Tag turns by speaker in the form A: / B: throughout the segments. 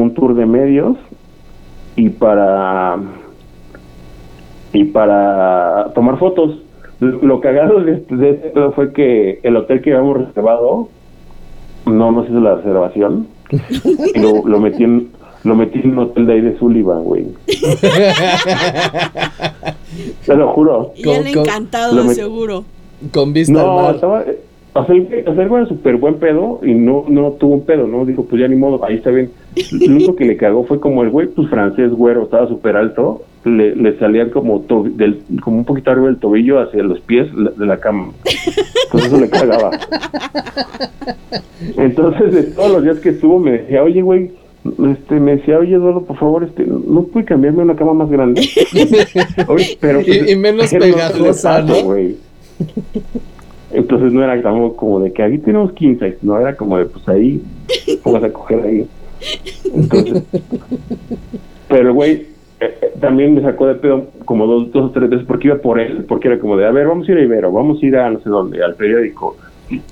A: como un tour de medios y para y para tomar fotos. Lo cagado de, de esto fue que el hotel que habíamos reservado no nos hizo la reservación y lo, lo metí en lo metí en un hotel de ahí de Sullivan, güey. Te lo juro.
B: Y él
C: Con- con-
B: encantado,
A: lo met-
B: seguro.
C: Con vista
A: No,
C: al mar.
A: estaba. O sea, el güey- o sea, el güey era súper buen pedo y no, no tuvo un pedo, ¿no? Dijo, pues ya ni modo, ahí está bien. Lo único que le cagó fue como el güey, pues francés, güero, estaba súper alto, le, le salían como del, como un poquito arriba del tobillo hacia los pies de la cama. Entonces eso le cagaba. Entonces, de todos los días que estuvo, me decía, oye, güey, este, me decía, oye, Eduardo, por favor, este, ¿no puede cambiarme a una cama más grande? Oye, pero, pues,
C: Y- y menos pegajosa, ¿no?
A: güey. Entonces no era como, como de que aquí tenemos 15, no era como de pues ahí, pongas a coger ahí. Entonces, pero el güey eh, eh, también me sacó de pedo como dos, dos o tres veces porque iba por él, porque era como de, a ver, vamos a ir a Ibero, vamos a ir a no sé dónde, al periódico.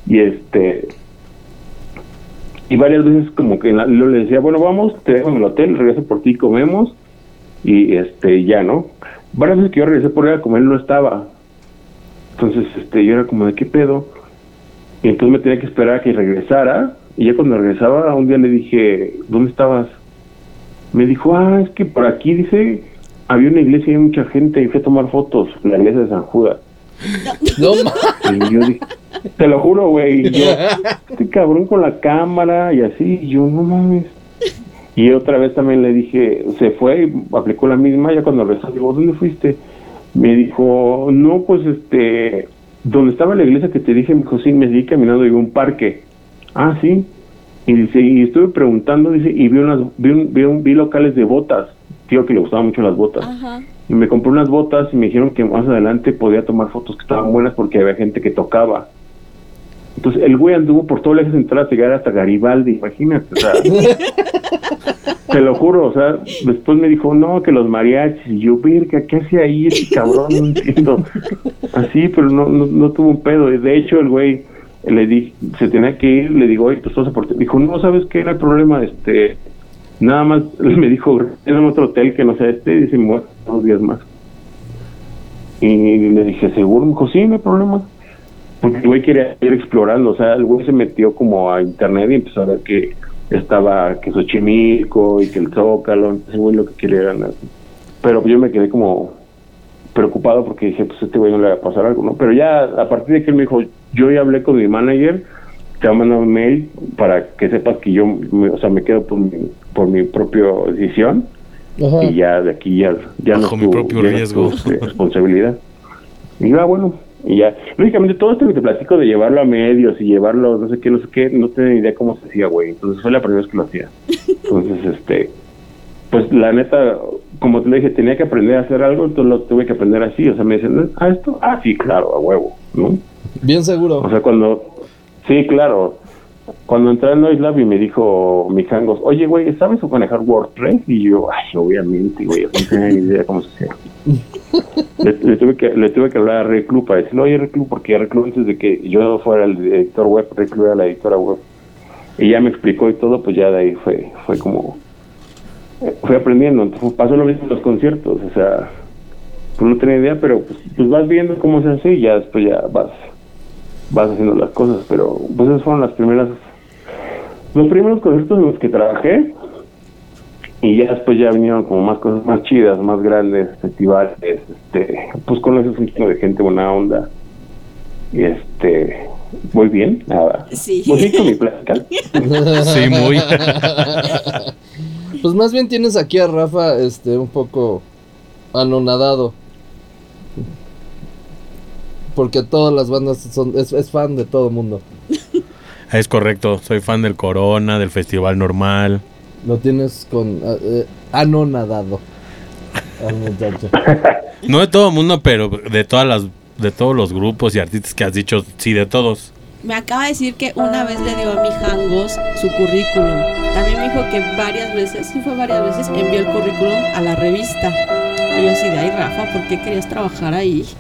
A: Y este, y varias veces como que la- yo le decía, bueno, vamos, te dejo en el hotel, regreso por ti, comemos, y este, ya, ¿no? Varias veces que yo regresé por él a comer, él no estaba. Entonces, este, yo era como de qué pedo. Y entonces me tenía que esperar a que regresara. Y ya cuando regresaba, un día le dije, ¿dónde estabas? Me dijo, ah, es que por aquí, dice, había una iglesia y hay mucha gente y fui a tomar fotos, la iglesia de San Judas.
C: No
A: Y yo dije, te lo juro, güey. este cabrón con la cámara y así. Y yo, no mames. Y otra vez también le dije, se fue y aplicó la misma. Ya cuando regresó, digo, ¿dónde fuiste? Me dijo, no, pues este, donde estaba la iglesia que te dije, me dijo, sí, me seguí caminando y un parque. Ah, sí. Y dice, y estuve preguntando, dice, y vi unas, vi, un- vi, un- vi locales de botas. Tío que le gustaban mucho las botas.
B: Ajá.
A: Y me compré unas botas y me dijeron que más adelante podía tomar fotos que estaban buenas porque había gente que tocaba. Entonces el güey anduvo por todo el eje central hasta llegar hasta Garibaldi, imagínate. O sea, te lo juro, o sea, después me dijo, no, que los mariachis. Y yo, virga, ¿qué hacía ahí ese cabrón? No entiendo. Así, pero no, no, no tuvo un pedo. Y De hecho, el güey le di, se tenía que ir, le digo, oye, tu esposa, por qué?". Dijo, no, ¿sabes qué era el problema? Este, nada más, me dijo, en otro hotel que no sea este, y dice, a quedar dos días más. Y le dije, ¿seguro? Me dijo, sí, no hay problema. Porque el güey quería ir explorando, o sea, el güey se metió como a internet y empezó a ver que estaba que Xochimilco y que el Zócalo, entonces el güey lo que quería ganar. Pero yo me quedé como preocupado porque dije, pues a este güey no le va a pasar algo, ¿no? Pero ya a partir de que él me dijo, yo ya hablé con mi manager, te va a mandar un mail para que sepas que yo, me- o sea, me quedo por mi, por mi propia decisión
C: Ajá.
A: y ya de aquí ya, ya no
D: Bajo
A: es
D: mi
A: tu-
D: propio
A: ya no
D: riesgo.
A: tu, este, responsabilidad. Y ah, bueno, y ya. Lógicamente, todo esto que te platico de llevarlo a medios y llevarlo, no sé qué, no sé qué, no tenía ni idea cómo se hacía, güey. Entonces fue la primera vez que lo hacía. Entonces, este, pues la neta, como te dije, tenía que aprender a hacer algo, entonces lo tuve que aprender así. O sea, me dicen, ah, esto, ah, sí, claro, a huevo, ¿no?
C: Bien seguro.
A: O sea, cuando, sí, claro, cuando entré en Noise Lab y me dijo mi Jangos, oye, güey, ¿sabes manejar WordPress? Y yo, ay, obviamente, güey, no tenía ni idea cómo se hacía. le, le tuve que, le tuve que hablar a Reclu para decirle, oye, Reclu, porque Reclu antes de que yo fuera el editor web, Reclu era la editora web. Y ya me explicó y todo, pues ya de ahí fue, fue como, fui aprendiendo. Entonces pasó lo mismo en los conciertos, o sea, pues no tenía idea, pero pues, pues vas viendo cómo se hace y ya después ya vas vas haciendo las cosas, pero pues esas fueron las primeras, los primeros conciertos en los que trabajé y ya después ya vinieron como más cosas más chidas, más grandes, festivales, este, pues conoces un chingo de gente buena onda y este, muy bien, nada,
B: Sí.
A: muy bien con mi plática.
D: Sí, muy.
C: Pues más bien tienes aquí a Rafa, este, un poco anonadado. Porque todas las bandas son, es, es fan de todo el mundo.
D: Es correcto, soy fan del Corona, del Festival Normal.
C: Lo tienes con eh, eh, anonadado.
D: No de todo mundo, pero de todas las de todos los grupos y artistas que has dicho, sí, de todos.
B: Me acaba de decir que una vez le dio a mi Jangos su currículum. También me dijo que varias veces, sí fue varias veces, envió el currículum a la revista. Y yo así de ay Rafa, ¿por qué querías trabajar ahí?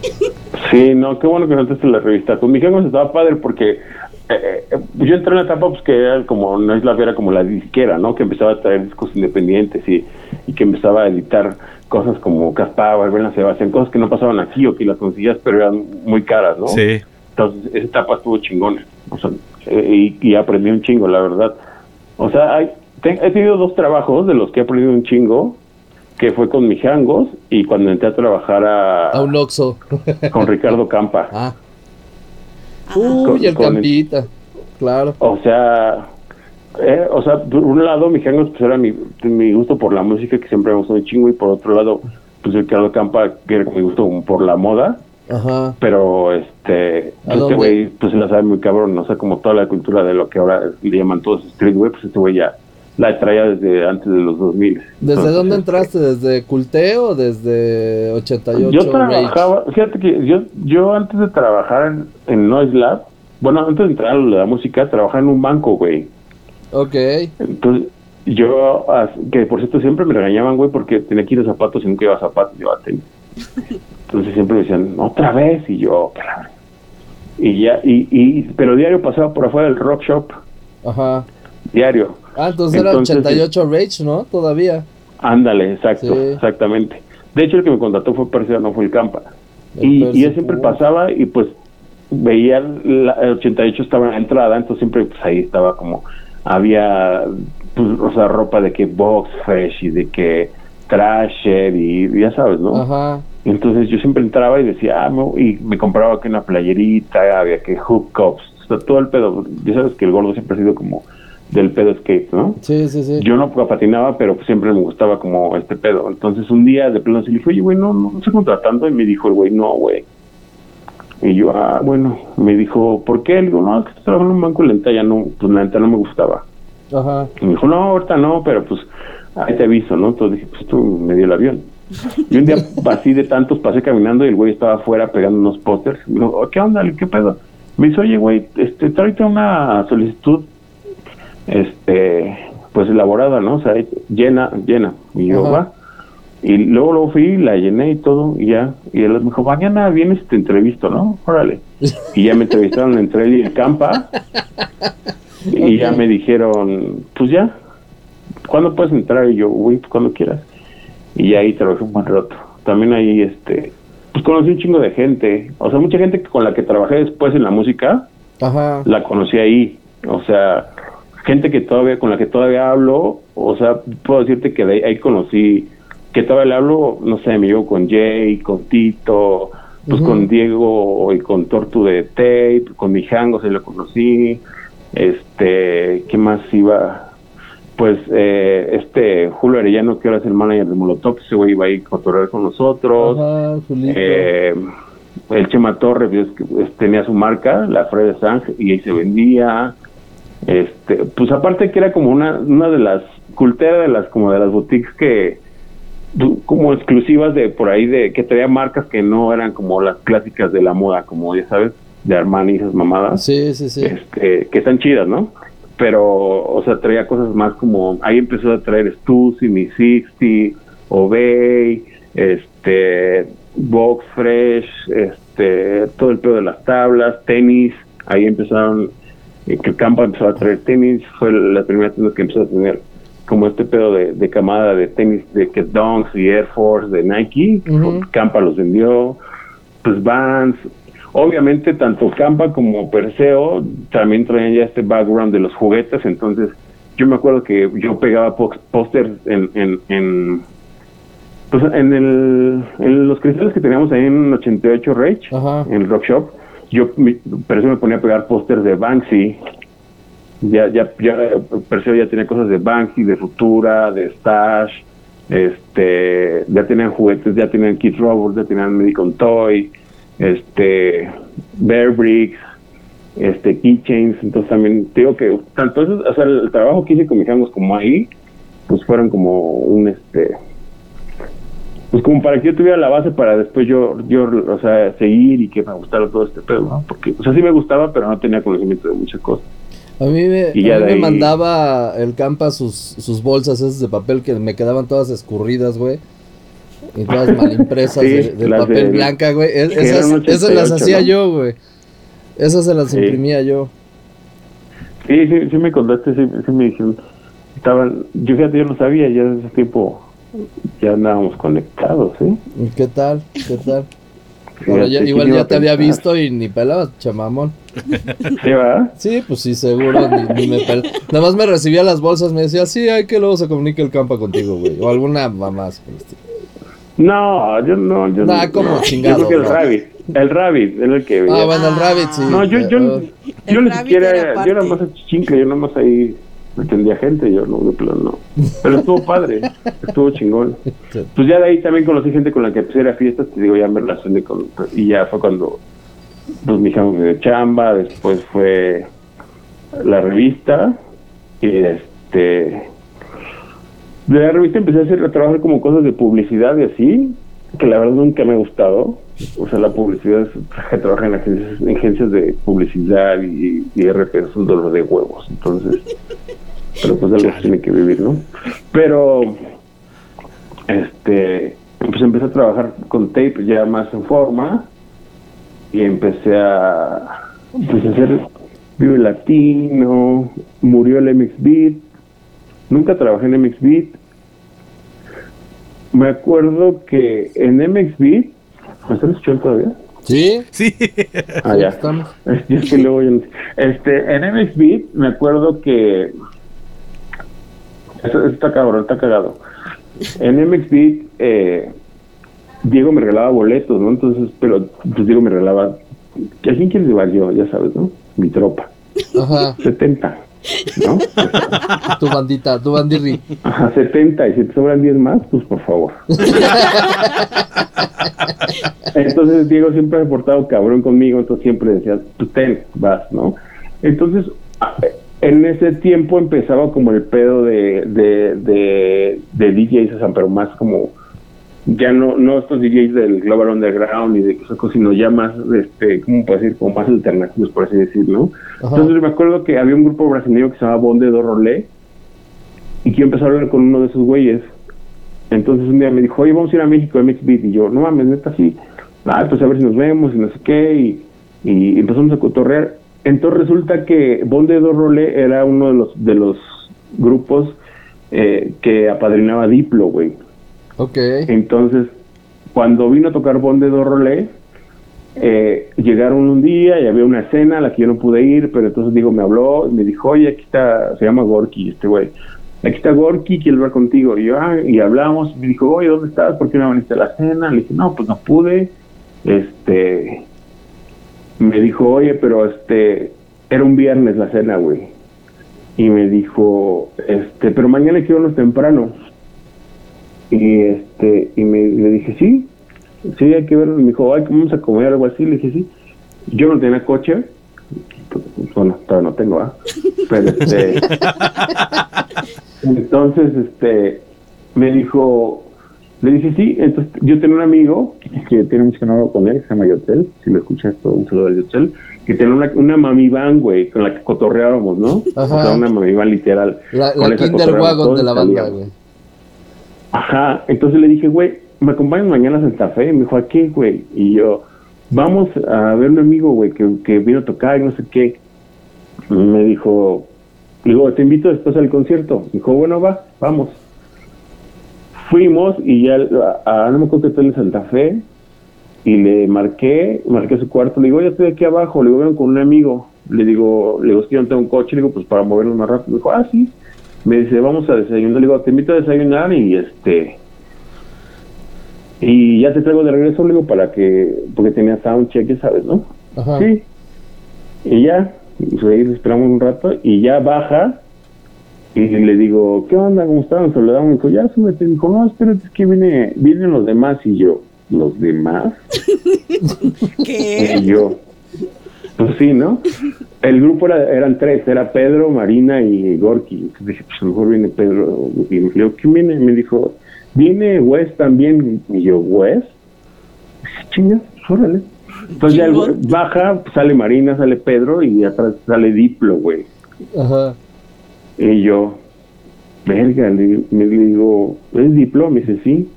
A: Sí, no, qué bueno que saltaste la revista. Con mi Jangos estaba padre porque eh, eh, yo entré en la etapa pues que era como, no es la era como la disquera, ¿no? Que empezaba a traer discos independientes y, y que empezaba a editar cosas como Caspava, Bella Sebastián, cosas que no pasaban aquí o que las conseguías pero eran muy caras, ¿no?
D: Sí.
A: Entonces, esa etapa estuvo chingona. O sea, eh, y, y aprendí un chingo, la verdad. O sea, hay, te- he tenido dos trabajos de los que he aprendido un chingo, que fue con Mijangos y cuando entré a trabajar a,
C: A un Oxxo.
A: con Ricardo Campa.
C: Ah.
B: Ajá.
C: Uy, el Campita. Claro.
A: O sea, eh, o sea, por un lado, Mijangos pues era mi, mi gusto por la música, que siempre me gustó un chingo, y por otro lado, pues Ricardo Campa, que era mi gusto por la moda.
C: Ajá.
A: pero este
C: ¿A
A: este güey pues se la sabe muy cabrón no o sea como toda la cultura de lo que ahora le llaman todos streetwear pues este güey ya la traía desde antes de los 2000
C: ¿Desde
A: Entonces,
C: dónde
A: este,
C: entraste? ¿Desde Culteo o desde 88?
A: yo
C: Rage?
A: trabajaba fíjate que yo yo antes de trabajar en, en Noise Lab bueno antes de entrar a la música trabajaba en un banco güey
C: Ok.
A: entonces yo que por cierto siempre me regañaban güey porque tenía que ir de zapatos y nunca iba a zapatos llevaba tenis entonces siempre me decían otra vez y yo claro y ya y, y pero diario pasaba por afuera del rock shop
C: Ajá.
A: diario
C: Ah, entonces,
A: Entonces,
C: era 88 Rage, ¿no? Todavía.
A: Ándale, exacto,
C: Sí.
A: exactamente. De hecho, el que me contrató fue Persia, no fue el Campa.
C: El
A: Y, y él siempre pasaba y pues veía la, el 88 estaba en la entrada, entonces siempre pues ahí estaba como había pues, o sea, ropa de que box fresh y de que trasher y ya sabes, ¿no?
C: Ajá.
A: Entonces yo siempre entraba y decía, ah, no, y me compraba que una playerita, había que hookups, o sea, todo el pedo. Ya sabes que el gordo siempre ha sido como del pedo skate, ¿no?
C: Sí, sí, sí.
A: Yo no patinaba, pero pues siempre me gustaba como este pedo. Entonces un día de plano sí le dije, oye, güey, no, no, no estoy contratando. Y me dijo el güey, no, güey. Y yo, ah, bueno, me dijo, ¿por qué? Le digo, no, es que estoy trabajando en un banco neta ya no, pues la neta no me gustaba.
C: Ajá.
A: Y me dijo, no, ahorita no, pero pues ahí te aviso, ¿no? Entonces dije, pues tú me dio el avión. Y un día así de tantos pasé caminando y el güey estaba afuera pegando unos pósters. Me dijo, "Oh, ¿qué onda? ¿Qué pedo? Me dice, oye, güey, este, tráete una solicitud, este, pues elaborada, ¿no? O sea, llena, llena. Y yo,
C: Ajá.
A: va. Y luego, luego fui, la llené y todo, y ya. Y él me dijo, mañana vienes y te entrevisto, ¿no? Órale. Y ya me entrevistaron entre él y el Campa. Y ya me dijeron, pues ya, ¿cuándo puedes entrar? Y yo, güey, pues cuando quieras. Y ahí trabajé un buen rato. También ahí, este, pues conocí un chingo de gente. O sea, mucha gente con la que trabajé después en la música,
C: Ajá.
A: la conocí ahí. O sea, gente que todavía, con la que todavía hablo, o sea, puedo decirte que de ahí, ahí conocí, que todavía le hablo, no sé, me llevo con Jay, con Tito, pues con Diego y con Tortu de Tape, con mi Jango se lo conocí, este, ¿qué más iba? Pues eh, este Julio Arellano, que ahora es el manager de Molotov, ese güey iba a ir a cotorrear con nosotros.
C: Ajá.
A: Eh, el Chema Torres pues, que, tenía su marca, la Fred Sang, y ahí se vendía. Este, pues aparte que era como una, una de las culteras de las como de las boutiques que como exclusivas de por ahí de que traía marcas que no eran como las clásicas de la moda, como ya sabes, de Armani y esas mamadas
C: Sí, sí, sí.
A: este, que están chidas, ¿no? Pero, o sea, traía cosas más como, ahí empezó a traer Stussy, Mi 60, Obey, este, Box Fresh, este, todo el pedo de las tablas, tenis, ahí empezaron, eh, que Campa empezó a traer tenis, fue la primera tienda que empezó a tener como este pedo de, de camada de tenis de que Dunks y Air Force de Nike. Campa los vendió, pues Vans, obviamente tanto Campa como Perseo también traían ya este background de los juguetes, entonces yo me acuerdo que yo pegaba pósters en, en, en, pues en, el, en los cristales que teníamos ahí en 88 Rage,
C: Ajá.
A: en el Rock Shop, yo mi- Perseo me ponía a pegar pósters de Banksy, ya, ya, ya Perseo ya tenía cosas de Banksy, de Futura, de Stash, este, ya tenían juguetes, ya tenían Kid Robots, ya tenían Medicon Toy, este, Bear Bricks, este, Keychains, entonces también te digo que tanto eso, o sea, el trabajo que hice con mis amigos como ahí, pues fueron como un, este, pues como para que yo tuviera la base para después yo, yo, o sea, seguir y que me gustara todo este pedo, ¿no? Porque, o sea, sí me gustaba, pero no tenía conocimiento de muchas cosas.
C: A mí me,
A: Y ya
C: a mí me
A: ahí-
C: mandaba el campa sus, sus bolsas esas de papel que me quedaban todas escurridas, güey. Y todas mal impresas
A: Sí,
C: de, papel blanca, güey. Es- esas, esas las
A: 88,
C: hacía
A: ¿no?
C: yo, güey. Esas se las
A: Sí.
C: imprimía yo.
A: Sí, sí, sí me contaste, sí, sí me dijeron. Estaban, yo fíjate, yo no sabía, ya desde ese tiempo ya andábamos conectados, ¿eh?
C: ¿Y ¿Qué tal? ¿Qué tal?
A: Fíjate,
C: Ahora ya-
A: ¿quién
C: igual ya te había visto y ni pelabas, chamamón.
A: ¿Sí, va?
C: Sí, pues sí, seguro, ni, ni me pel... Nada más me recibía las bolsas, me decía, sí, hay que luego se comunique el campa contigo, güey. O alguna mamás.
A: No, yo no, yo
C: Nah,
A: no.
C: como chingado,
A: Yo creo que el Rabbit, el Rabbit, era el que veía.
C: Ah, bueno, el Rabbit, sí.
A: No, yo, yo, yo ni siquiera,
B: era
A: yo era más chincle, yo nada más ahí atendía gente, yo no, de plano no. Pero estuvo padre, estuvo chingón. Pues ya de ahí también conocí gente con la que empecé a ir a fiestas, te digo, ya me relacioné con, y ya fue cuando, pues mi hija me dio chamba, después fue la revista, y este, de la revista empecé a hacer, a trabajar como cosas de publicidad y así, que la verdad nunca me ha gustado. O sea, la publicidad es que trabaja en agencias, en agencias de publicidad y, y RP es un dolor de huevos. Entonces, pero pues algo se tiene que vivir, ¿no? Pero, este, pues empecé a trabajar con tape ya más en forma y empecé a, pues, a hacer Vive Latino, murió el MX Beat, nunca trabajé en MX Beat. Me acuerdo que en MX Beat, ¿me están escuchando todavía?
C: Sí,
D: Sí.
A: Ah, ya.
C: estamos.
A: Es, que luego yo no- Este, en MX Beat me acuerdo que. Eso, eso está cabrón, está cagado. En MX Beat, eh, Diego me regalaba boletos, ¿no? Entonces, pero pues Diego me regalaba. ¿A quién quieres llevar yo? Ya sabes, ¿no? Mi tropa.
C: Ajá,
A: 70, ¿no?
C: tu bandita, tu bandirri.
A: Ajá, 70. Y si te sobran 10 más, pues por favor. Entonces Diego siempre ha portado cabrón conmigo, entonces siempre decía, tú ten, vas, ¿no? Entonces, a- en ese tiempo empezaba como el pedo de, de, de, de DJs, o sea, pero más como, ya no, no estos DJs del Global Underground y de esas cosas, sino ya más, este, ¿cómo puedo decir? Como más alternativos, por así decir, ¿no? Entonces me acuerdo que había un grupo brasileño que se llamaba Bonde do Rolé y que yo empecé a hablar con uno de esos güeyes. Entonces un día me dijo, oye, vamos a ir a México, a MX Beat. Y yo, no mames, neta, sí. Ah, pues a ver si nos vemos y no sé qué. Y, y empezamos a cotorrear. Entonces resulta que Bonde do Rolé era uno de los, de los grupos eh, que apadrinaba Diplo, güey.
C: Ok.
A: Entonces, cuando vino a tocar do Rolé, eh, llegaron un día y había una cena a la que yo no pude ir, pero entonces digo, me habló me dijo, oye, aquí está, se llama Gorky, este güey. Aquí está Gorky, quiere hablar contigo. Y yo, ah, y hablamos, me dijo, oye, ¿dónde estás? ¿Por qué no viniste a la cena? Le dije, no, pues no pude. Este, me dijo, oye, pero este, era un viernes la cena, güey. Y me dijo, este, pero mañana irnos temprano. Y este, y me le dije, sí, sí, hay que verlo. Y me dijo, ay, vamos a comer algo así. Le dije, sí. Yo no tenía coche. Bueno, todavía no tengo, ¿ah? Pero este. entonces, este. Me dijo. Le dije, sí. Entonces, yo tenía un amigo que tiene no hablo con él, que se llama Yotel. Si lo escuchas, todo un saludo a Yotel. Que tenía una, una mami van, güey, con la que cotorreábamos, ¿no?
C: Ajá.
A: O sea, una mami van literal.
C: La, la Kinder Wagon de la banda, güey.
A: Ajá, entonces le dije, güey, ¿me acompañas mañana a Santa Fe? Me dijo, ¿a qué, güey? Y yo, vamos a ver un amigo, güey, que, vino a tocar y no sé qué. Me dijo, digo, te invito después al concierto. Dijo, bueno, va, vamos. Fuimos y ya, a, no me acuerdo que estoy en Santa Fe, y le marqué, marqué su cuarto, le digo, ya estoy aquí abajo, le digo, vengo con un amigo. Le digo, le digo, es yo no tengo un coche, le digo, pues para movernos más rápido. Me dijo, ah, sí. Me dice, vamos a desayunar. Le digo, te invito a desayunar y este. Y ya te traigo de regreso, le digo, para que. Porque tenía soundcheck, ya sabes, ¿no?
C: Ajá.
A: Sí. Y ya, pues ahí le esperamos un rato y ya baja. Y le digo, ¿qué onda? ¿Cómo están? Nos saludamos. Me dijo, ya súbete. Dijo, no, espérate, es que viene, vienen los demás. Y yo, ¿los demás?
B: ¿Qué?
A: Y yo, pues sí, ¿no? El grupo era, eran tres, era Pedro, Marina y Gorky. Entonces dije, pues a lo mejor viene Pedro. Y me dijo, ¿quién viene? Me dijo, viene Wes también. Y yo, ¿Wes? Dije, Chinga, pues, órale. Entonces ya el baja, sale Marina, sale Pedro y atrás sale Diplo, güey.
C: Ajá.
A: Y yo, verga, le, me le digo, ¿es Diplo? Me dice, sí.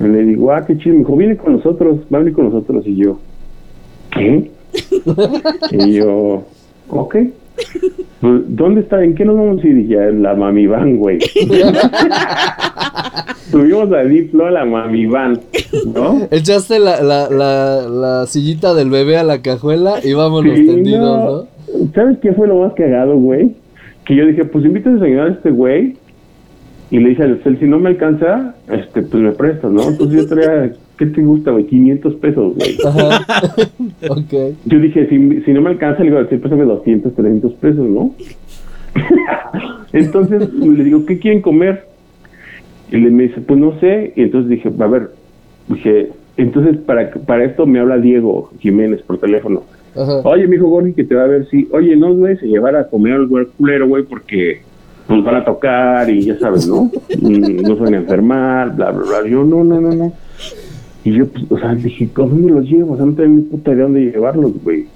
A: Y le digo, ah, qué chido. Me dijo, viene con nosotros, va a venir con nosotros. Y yo, ¿qué? y yo, ok. Pues, ¿dónde está? ¿En qué nos vamos a ir? Dije, en la mami van, güey. Subimos a Diplo a la mami van, ¿no?
C: Echaste la, la, la, la sillita del bebé a la cajuela y vámonos
A: Sí,
C: tendidos, ¿no?
A: ¿Sabes qué fue lo más cagado, güey? Que yo dije, pues invita a desayunar a este güey. Y le dije a Cel, si no me alcanza, este, pues me prestas, ¿no? Entonces yo traía, ¿qué te gusta, güey? 500 pesos, güey.
C: Ajá. ok.
A: Yo dije, si, si no me alcanza, le digo, sí, préstame 200, 300 pesos, ¿no? entonces le digo, ¿qué quieren comer? Y le me dice, pues no sé. Y entonces dije, a ver, dije, entonces para, para esto me habla Diego Jiménez por teléfono.
C: Ajá.
A: Oye, mi hijo Gordy, que te va a ver si, oye, no güey, se llevar a comer al güey culero, güey, porque nos van a tocar y ya sabes, ¿no? Mm, no se van a enfermar, bla, bla, bla. Yo, no, no, no, no. Y yo, pues, o sea, dije, ¿cómo me los llevo? O sea, no tengo ni puta idea dónde llevarlos, güey.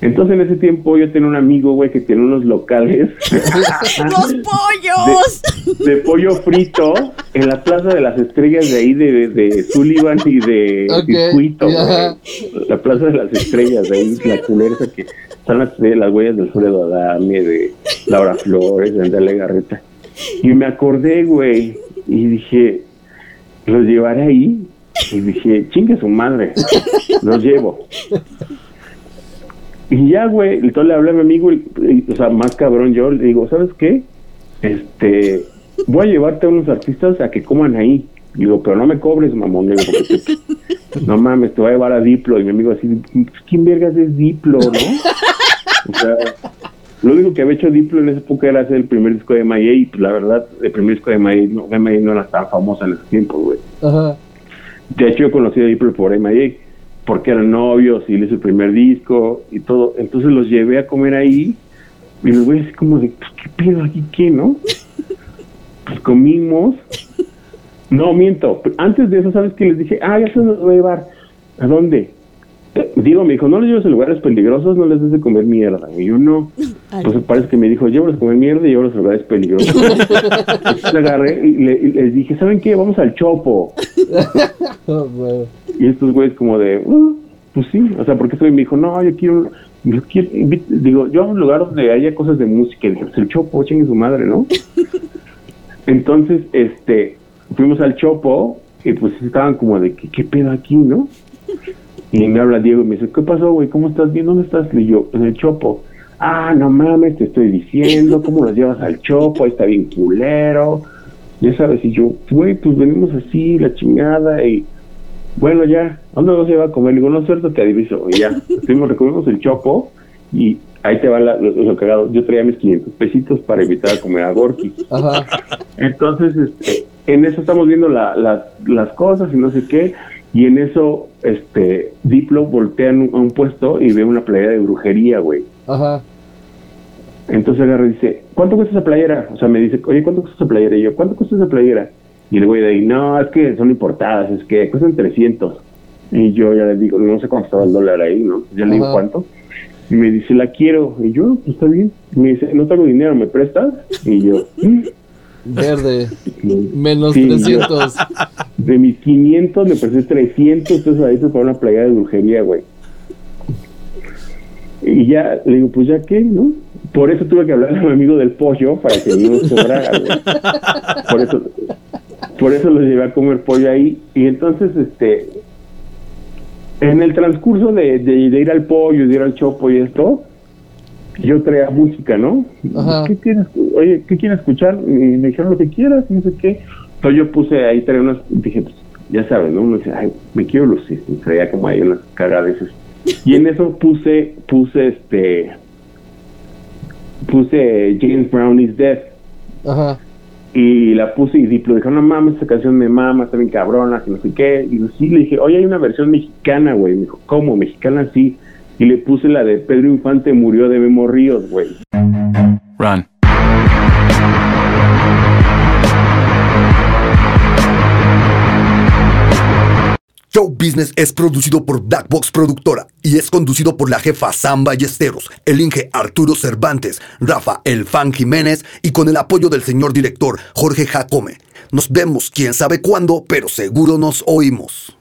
A: Entonces, en ese tiempo, yo tenía un amigo, güey, que tiene unos locales
B: ¡Los pollos!
A: de pollo frito en la Plaza de las Estrellas de ahí, de, de, de Sullivan y de
C: Ok,
A: Circuito, güey. La Plaza de las Estrellas, de ahí, la culera esa que están las, de las huellas del Alfredo Adame, de Laura Flores, de Andale Garreta. Y me acordé, güey, y dije, los llevaré ahí. Y dije, chingue su madre, los llevo. Y ya, güey, entonces le hablé a mi amigo, y- o sea, más cabrón yo, le digo, ¿sabes qué? Este, voy a llevarte a unos artistas a que coman ahí. Digo, pero no me cobres, mamón. Digo, no mames, te voy a llevar a Diplo. Y mi amigo así, ¿quién vergas es Diplo, no? O sea, lo único que había hecho Diplo en esa época era hacer el primer disco de MIA y pues la verdad, el primer disco de MIA no, MIA no era tan famosa en ese tiempo, güey.
C: Ajá.
A: De hecho, yo conocí a Diplo por MIA, porque eran novios y le hice el primer disco y todo. Entonces los llevé a comer ahí y los güeyes así como de, pues, ¿qué pedo aquí qué, no? Pues comimos. No, miento. Antes de eso, ¿sabes qué? Les dije, ah, ya se los voy a llevar. ¿A dónde? Digo, me dijo, no les lleves a lugares peligrosos, no les des de comer mierda. Y yo no. Pues parece que me dijo, llévalos a comer mierda y llévalos a lugares peligrosos. Entonces agarré y, le- y les dije, ¿saben qué? Vamos al Chopo.
C: Oh.
A: Y estos güeyes como de, "Ah, pues sí, o sea, porque estoy me dijo, no, yo quiero, yo quiero digo, yo a un lugar donde haya cosas de música, y dije, pues el Chopo, chingue su madre, ¿no? Entonces, este, fuimos al Chopo y pues estaban como de, ¿qué, qué pedo aquí, no? Y me habla Diego y me dice, ¿qué pasó, güey? ¿Cómo estás bien? ¿Dónde estás? Y yo, en el Chopo. Ah, no mames, te estoy diciendo, ¿cómo los llevas al Chopo? Ahí está bien culero. Ya sabes, y yo, güey, pues venimos así, la chingada, y bueno, ya, ¿a dónde vas a llevar a comer? Le digo, no, suelto, te aviso. Y ya, estuvimos, recorrimos el Chopo y ahí te va la- lo, lo cagado. Yo traía mis 500 pesitos para invitar a comer a Gorky.
C: Ajá.
A: Entonces, este, en eso estamos viendo la- la- las cosas y no sé qué. Y en eso, este, Diplo voltea en un- a un puesto y ve una playera de brujería, güey.
C: Ajá.
A: Entonces agarra y dice, ¿cuánto cuesta esa playera? O sea, me dice, oye, ¿cuánto cuesta esa playera? Y yo, ¿cuánto cuesta esa playera? Y el güey de ahí, no, es que son importadas, es que cuestan 300. Y yo ya le digo, no sé cuánto estaba el dólar ahí, ¿no? Ya le digo,
C: Ajá.
A: ¿cuánto? Y me dice, la quiero. Y yo, pues está bien. Me dice, no tengo dinero, ¿me prestas? Y yo, "Mm".
C: Verde. Menos
A: Sí, yo-
C: 300.
A: de mis 500 le presté 300 pesos a eso para una playera de brujería, güey. Y ya, le digo, pues ya qué, ¿no? Por eso tuve que hablar a mi amigo del pollo para que no cobrara, güey. Por eso, por eso los llevé a comer pollo ahí. Y entonces, este, en el transcurso de, de- de ir al pollo, de ir al chopo y esto, yo traía música, ¿no?
C: Ajá.
A: ¿Qué quieres? Oye, ¿qué quieres escuchar? Y me dijeron lo que quieras, no sé qué. Entonces yo puse ahí, traía unas, dije, pues, ya sabes, ¿no? Uno dice, ay, me quiero lucir. Y traía como ahí unas cagadeces. Y en eso puse, puse este, puse James Brown is Dead.
C: Ajá.
A: Y la puse y Diplo dijo, no mames, esta canción me mama, está bien cabrona, que no sé qué. Y sí, le dije, oye, hay una versión mexicana, güey. Me dijo, ¿cómo? Mexicana, sí. Y le puse la de Pedro Infante murió de Memo Ríos, güey.
E: Run.
F: Show Business es producido por Black Box Productora y es conducido por la jefa Sam Ballesteros, el Inge Arturo Cervantes, Rafa El Fan Jiménez y con el apoyo del señor director Jorge Jacome. Nos vemos quién sabe cuándo, pero seguro nos oímos.